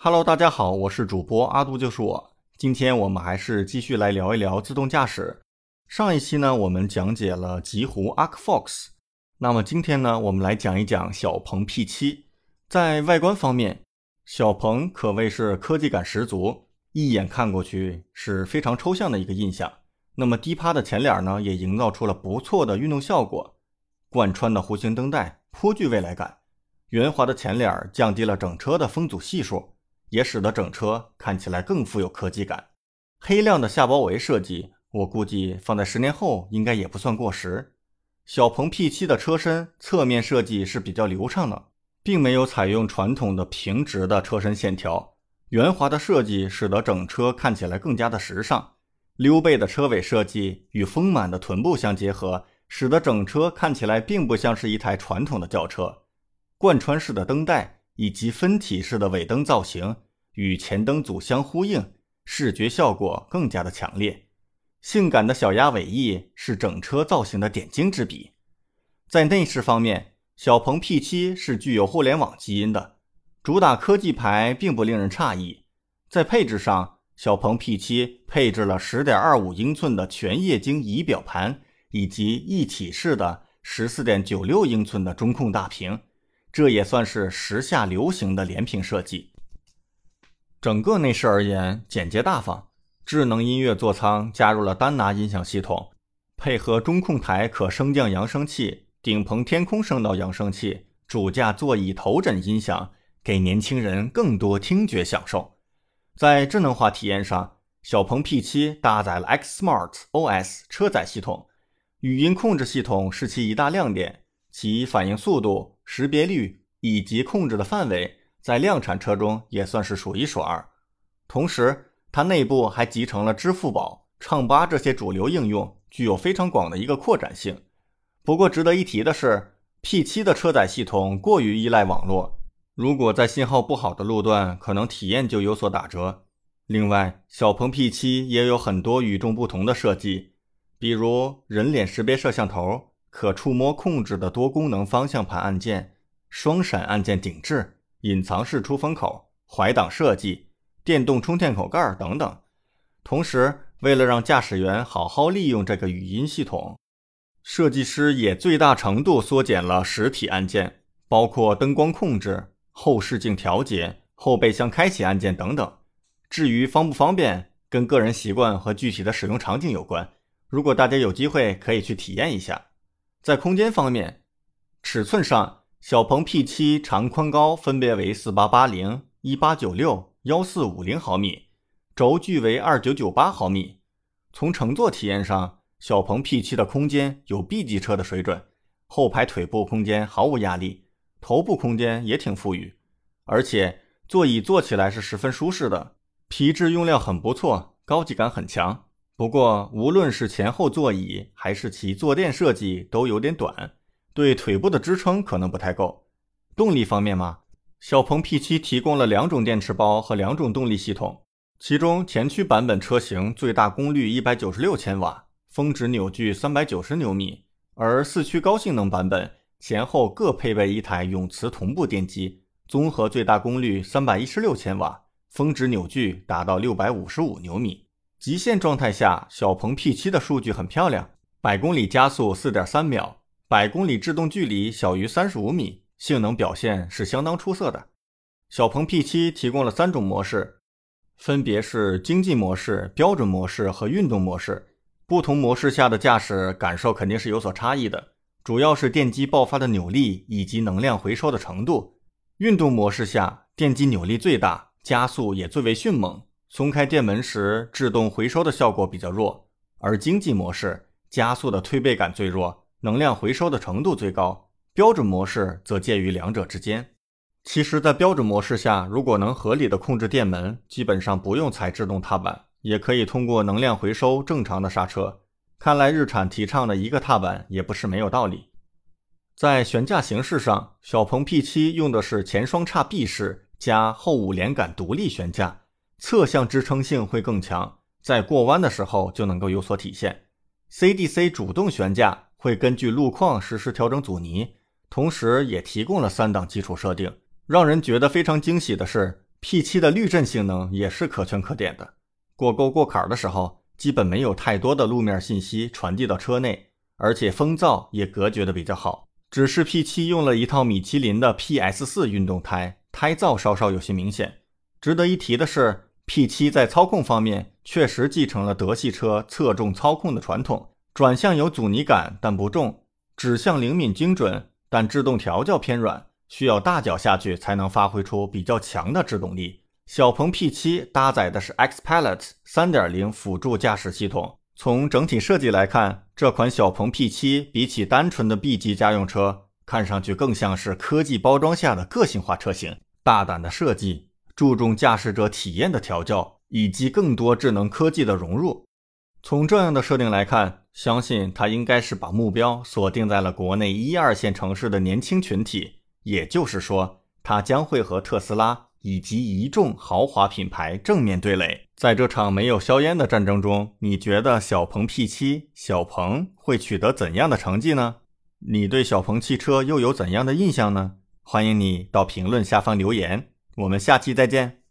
Hello，大家好，我是主播阿杜，就是我。今天我们还是继续来聊一聊自动驾驶。上一期呢，我们讲解了极狐 Arc Fox，那么今天呢，我们来讲一讲小鹏 P7。在外观方面，小鹏可谓是科技感十足，一眼看过去是非常抽象的一个印象。那么低趴的前脸呢，也营造出了不错的运动效果。贯穿的弧形灯带颇具未来感，圆滑的前脸降低了整车的风阻系数。也使得整车看起来更富有科技感。黑亮的下包围设计，我估计放在十年后应该也不算过时。小鹏 P7 的车身侧面设计是比较流畅的，并没有采用传统的平直的车身线条，圆滑的设计使得整车看起来更加的时尚。溜背的车尾设计与丰满的臀部相结合，使得整车看起来并不像是一台传统的轿车。贯穿式的灯带。以及分体式的尾灯造型与前灯组相呼应，视觉效果更加的强烈。性感的小鸭尾翼是整车造型的点睛之笔。在内饰方面，小鹏 P7 是具有互联网基因的，主打科技牌并不令人诧异。在配置上，小鹏 P7 配置了10.25英寸的全液晶仪表盘，以及一体式的14.96英寸的中控大屏。这也算是时下流行的连屏设计。整个内饰而言，简洁大方。智能音乐座舱加入了丹拿音响系统，配合中控台可升降扬声器、顶棚天空声道扬声器、主驾座椅头枕音响，给年轻人更多听觉享受。在智能化体验上，小鹏 P7 搭载了 Xsmart OS 车载系统，语音控制系统是其一大亮点，其反应速度。识别率以及控制的范围，在量产车中也算是数一数二。同时，它内部还集成了支付宝、唱吧这些主流应用，具有非常广的一个扩展性。不过，值得一提的是，P7 的车载系统过于依赖网络，如果在信号不好的路段，可能体验就有所打折。另外，小鹏 P7 也有很多与众不同的设计，比如人脸识别摄像头。可触摸控制的多功能方向盘按键、双闪按键顶置、隐藏式出风口、怀挡设计、电动充电口盖等等。同时，为了让驾驶员好好利用这个语音系统，设计师也最大程度缩减了实体按键，包括灯光控制、后视镜调节、后备箱开启按键等等。至于方不方便，跟个人习惯和具体的使用场景有关。如果大家有机会，可以去体验一下。在空间方面，尺寸上，小鹏 P7 长宽高分别为四八八零、一八九六、幺四五零毫米，轴距为二九九八毫米。从乘坐体验上，小鹏 P7 的空间有 B 级车的水准，后排腿部空间毫无压力，头部空间也挺富裕，而且座椅坐起来是十分舒适的，皮质用料很不错，高级感很强。不过，无论是前后座椅还是其坐垫设计都有点短，对腿部的支撑可能不太够。动力方面嘛，小鹏 P7 提供了两种电池包和两种动力系统，其中前驱版本车型最大功率一百九十六千瓦，峰值扭矩三百九十牛米，而四驱高性能版本前后各配备一台永磁同步电机，综合最大功率三百一十六千瓦，峰值扭矩达到六百五十五牛米。极限状态下，小鹏 P7 的数据很漂亮，百公里加速四点三秒，百公里制动距离小于三十五米，性能表现是相当出色的。小鹏 P7 提供了三种模式，分别是经济模式、标准模式和运动模式。不同模式下的驾驶感受肯定是有所差异的，主要是电机爆发的扭力以及能量回收的程度。运动模式下，电机扭力最大，加速也最为迅猛。松开电门时，制动回收的效果比较弱，而经济模式加速的推背感最弱，能量回收的程度最高。标准模式则介于两者之间。其实，在标准模式下，如果能合理的控制电门，基本上不用踩制动踏板，也可以通过能量回收正常的刹车。看来日产提倡的一个踏板也不是没有道理。在悬架形式上，小鹏 P7 用的是前双叉臂式加后五连杆独立悬架。侧向支撑性会更强，在过弯的时候就能够有所体现。CDC 主动悬架会根据路况实时调整阻尼，同时也提供了三档基础设定。让人觉得非常惊喜的是，P7 的滤震性能也是可圈可点的，过沟过坎的时候，基本没有太多的路面信息传递到车内，而且风噪也隔绝的比较好。只是 P7 用了一套米其林的 PS4 运动胎，胎噪稍稍有些明显。值得一提的是，P7 在操控方面确实继承了德系车侧重操控的传统，转向有阻尼感但不重，指向灵敏精准，但制动调教偏软，需要大脚下去才能发挥出比较强的制动力。小鹏 P7 搭载的是 XPilot 3.0辅助驾驶系统。从整体设计来看，这款小鹏 P7 比起单纯的 B 级家用车，看上去更像是科技包装下的个性化车型。大胆的设计，注重驾驶者体验的调教，以及更多智能科技的融入。从这样的设定来看，相信它应该是把目标锁定在了国内一二线城市的年轻群体。也就是说，它将会和特斯拉。以及一众豪华品牌正面对垒，在这场没有硝烟的战争中，你觉得小鹏 P7 小鹏会取得怎样的成绩呢？你对小鹏汽车又有怎样的印象呢？欢迎你到评论下方留言，我们下期再见。